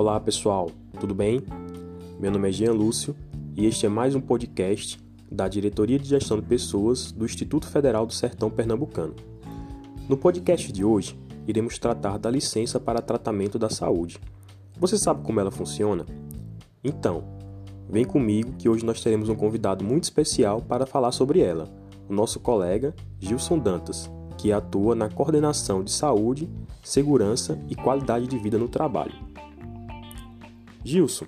Olá pessoal, tudo bem? Meu nome é Jean Lúcio e este é mais um podcast da Diretoria de Gestão de Pessoas do Instituto Federal do Sertão Pernambucano. No podcast de hoje, iremos tratar da licença para tratamento da saúde. Você sabe como ela funciona? Então, vem comigo que hoje nós teremos um convidado muito especial para falar sobre ela, o nosso colega Gilson Dantas, que atua na coordenação de saúde, segurança e qualidade de vida no trabalho. Gilson,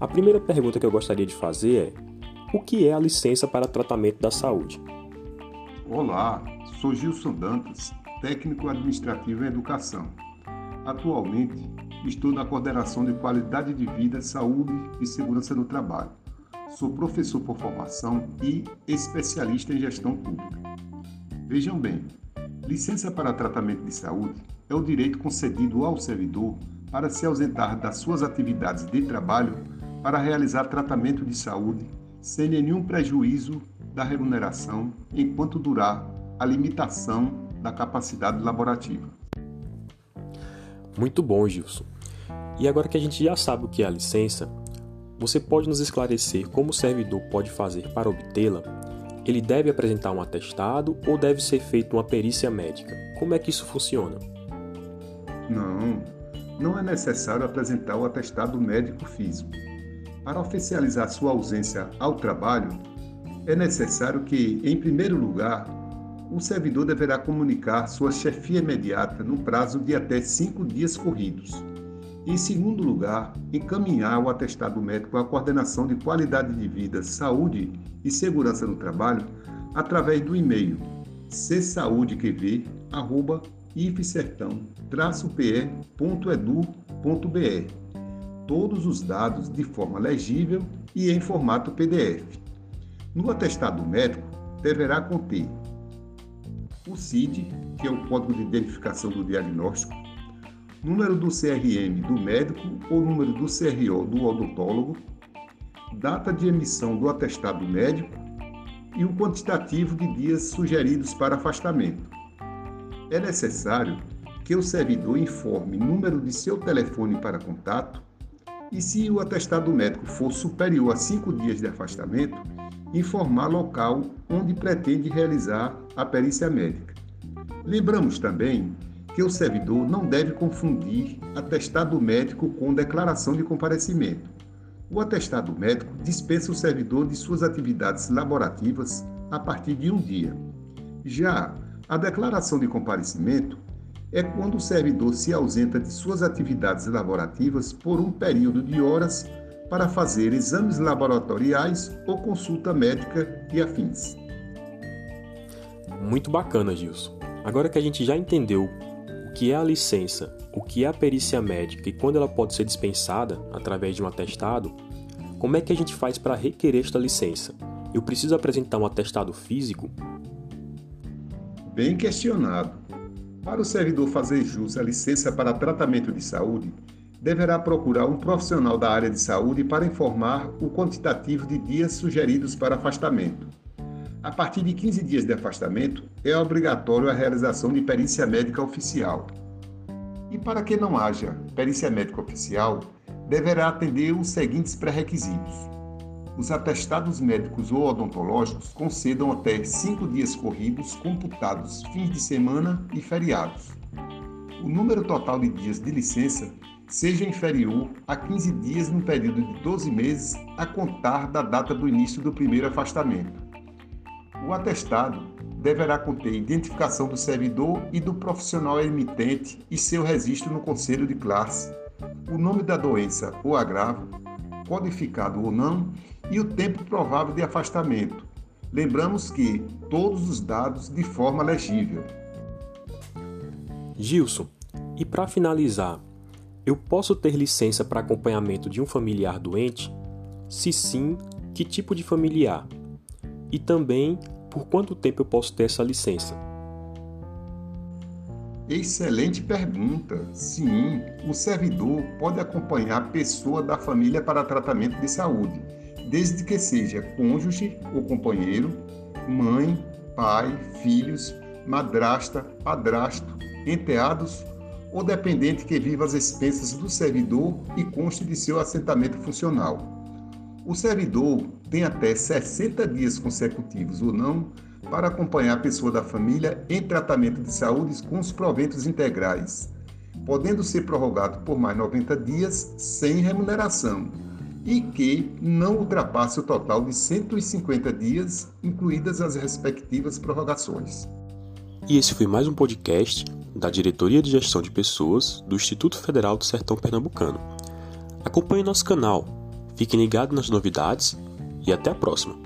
a primeira pergunta que eu gostaria de fazer é: o que é a licença para tratamento da saúde? Olá, sou Gilson Dantas, técnico administrativo em educação. Atualmente, estou na coordenação de qualidade de vida, saúde e segurança no trabalho. Sou professor por formação e especialista em gestão pública. Vejam bem, licença para tratamento de saúde é o direito concedido ao servidor para se ausentar das suas atividades de trabalho para realizar tratamento de saúde sem nenhum prejuízo da remuneração enquanto durar a limitação da capacidade laborativa. Muito bom, Gilson. E agora que a gente já sabe o que é a licença, você pode nos esclarecer como o servidor pode fazer para obtê-la? Ele deve apresentar um atestado ou deve ser feita uma perícia médica? Como é que isso funciona? Não, não é necessário apresentar o atestado médico físico. Para oficializar sua ausência ao trabalho, é necessário que, em primeiro lugar, o servidor deverá comunicar sua chefia imediata no prazo de até cinco dias corridos. Em segundo lugar, encaminhar o atestado médico à coordenação de qualidade de vida, saúde e segurança no trabalho através do e-mail csaudeqv.com ifsertão-pe.edu.br. Todos os dados de forma legível e em formato PDF. No atestado médico, deverá conter o CID, que é o Código de Identificação do Diagnóstico, número do CRM do médico ou número do CRO do odontólogo, data de emissão do atestado médico e o quantitativo de dias sugeridos para afastamento é necessário que o servidor informe número de seu telefone para contato e, se o atestado médico for superior a cinco dias de afastamento, informar local onde pretende realizar a perícia médica. Lembramos também que o servidor não deve confundir atestado médico com declaração de comparecimento. O atestado médico dispensa o servidor de suas atividades laborativas a partir de um dia. Já a declaração de comparecimento é quando o servidor se ausenta de suas atividades laborativas por um período de horas para fazer exames laboratoriais ou consulta médica e afins. Muito bacana, Gilson. Agora que a gente já entendeu o que é a licença, o que é a perícia médica e quando ela pode ser dispensada através de um atestado, como é que a gente faz para requerer esta licença? Eu preciso apresentar um atestado físico bem questionado. Para o servidor fazer jus à licença para tratamento de saúde, deverá procurar um profissional da área de saúde para informar o quantitativo de dias sugeridos para afastamento. A partir de 15 dias de afastamento, é obrigatório a realização de perícia médica oficial. E para que não haja perícia médica oficial, deverá atender os seguintes pré-requisitos: os atestados médicos ou odontológicos concedam até cinco dias corridos, computados fins de semana e feriados. O número total de dias de licença seja inferior a 15 dias no período de 12 meses a contar da data do início do primeiro afastamento. O atestado deverá conter identificação do servidor e do profissional emitente e seu registro no conselho de classe, o nome da doença ou agravo, codificado ou não, e o tempo provável de afastamento. Lembramos que todos os dados de forma legível. Gilson, e para finalizar, eu posso ter licença para acompanhamento de um familiar doente? Se sim, que tipo de familiar? E também, por quanto tempo eu posso ter essa licença? Excelente pergunta. Sim, o servidor pode acompanhar a pessoa da família para tratamento de saúde, desde que seja cônjuge ou companheiro, mãe, pai, filhos, madrasta, padrasto, enteados ou dependente que viva às expensas do servidor e conste de seu assentamento funcional. O servidor tem até 60 dias consecutivos ou não para acompanhar a pessoa da família em tratamento de saúde com os proventos integrais, podendo ser prorrogado por mais 90 dias sem remuneração e que não ultrapasse o total de 150 dias, incluídas as respectivas prorrogações. E esse foi mais um podcast da Diretoria de Gestão de Pessoas do Instituto Federal do Sertão Pernambucano. Acompanhe nosso canal, fiquem ligados nas novidades e até a próxima!